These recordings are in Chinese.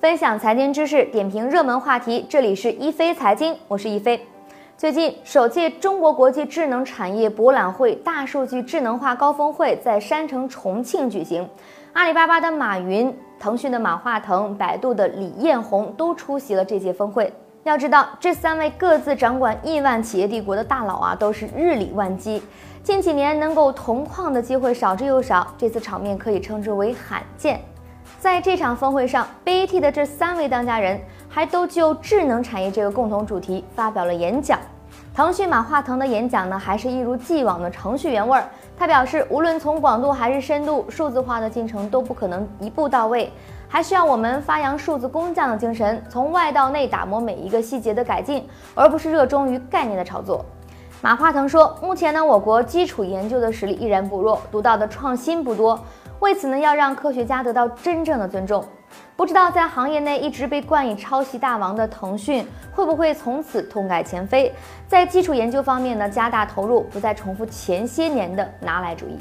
分享财经知识，点评热门话题。这里是一飞财经，我是一飞。最近，首届中国国际智能产业博览会大数据智能化高峰会在山城重庆举行，阿里巴巴的马云、腾讯的马化腾、百度的李彦宏都出席了这届峰会。要知道，这三位各自掌管亿万企业帝国的大佬啊，都是日理万机，近几年能够同框的机会少之又少，这次场面可以称之为罕见。在这场峰会上，BAT 的这三位当家人还都就智能产业这个共同主题发表了演讲。腾讯马化腾的演讲呢，还是一如既往的程序员味儿。他表示，无论从广度还是深度，数字化的进程都不可能一步到位，还需要我们发扬数字工匠的精神，从外到内打磨每一个细节的改进，而不是热衷于概念的炒作。马化腾说，目前呢，我国基础研究的实力依然不弱，独到的创新不多。为此呢，要让科学家得到真正的尊重。不知道在行业内一直被冠以抄袭大王的腾讯，会不会从此痛改前非，在基础研究方面呢加大投入，不再重复前些年的拿来主义。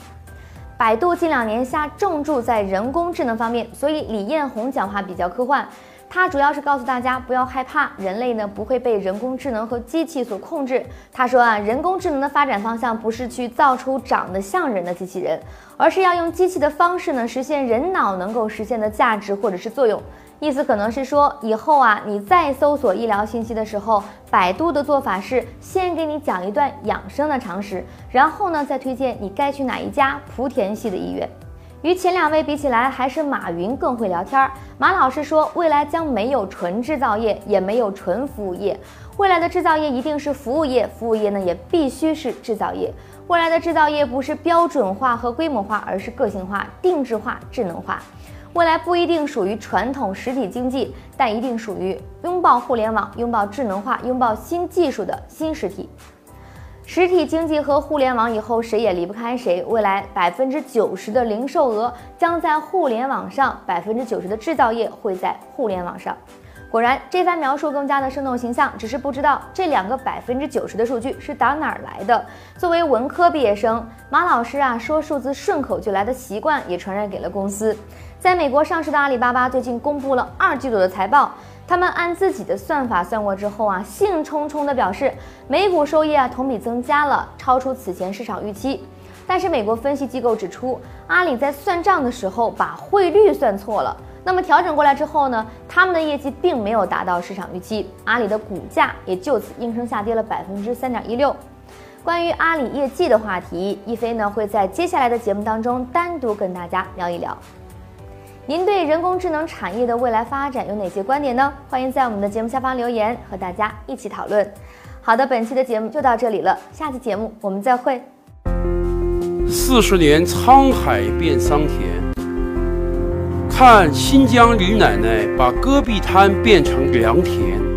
百度近两年下重注在人工智能方面，所以李彦宏讲话比较科幻。他主要是告诉大家不要害怕，人类呢不会被人工智能和机器所控制。他说啊，人工智能的发展方向不是去造出长得像人的机器人，而是要用机器的方式呢实现人脑能够实现的价值或者是作用。意思可能是说，以后啊你再搜索医疗信息的时候，百度的做法是先给你讲一段养生的常识，然后呢再推荐你该去哪一家莆田系的医院。与前两位比起来，还是马云更会聊天儿。马老师说，未来将没有纯制造业，也没有纯服务业，未来的制造业一定是服务业，服务业呢也必须是制造业。未来的制造业不是标准化和规模化，而是个性化、定制化、智能化。未来不一定属于传统实体经济，但一定属于拥抱互联网、拥抱智能化、拥抱新技术的新实体。实体经济和互联网以后谁也离不开谁。未来百分之九十的零售额将在互联网上，百分之九十的制造业会在互联网上。果然，这番描述更加的生动形象。只是不知道这两个百分之九十的数据是打哪儿来的。作为文科毕业生，马老师啊说数字顺口就来的习惯也传染给了公司。在美国上市的阿里巴巴最近公布了二季度的财报。他们按自己的算法算过之后啊，兴冲冲地表示，每股收益啊同比增加了，超出此前市场预期。但是美国分析机构指出，阿里在算账的时候把汇率算错了。那么调整过来之后呢，他们的业绩并没有达到市场预期，阿里的股价也就此应声下跌了百分之三点一六。关于阿里业绩的话题，一飞呢会在接下来的节目当中单独跟大家聊一聊。您对人工智能产业的未来发展有哪些观点呢？欢迎在我们的节目下方留言，和大家一起讨论。好的，本期的节目就到这里了，下期节目我们再会。四十年沧海变桑田，看新疆李奶奶把戈壁滩变成良田。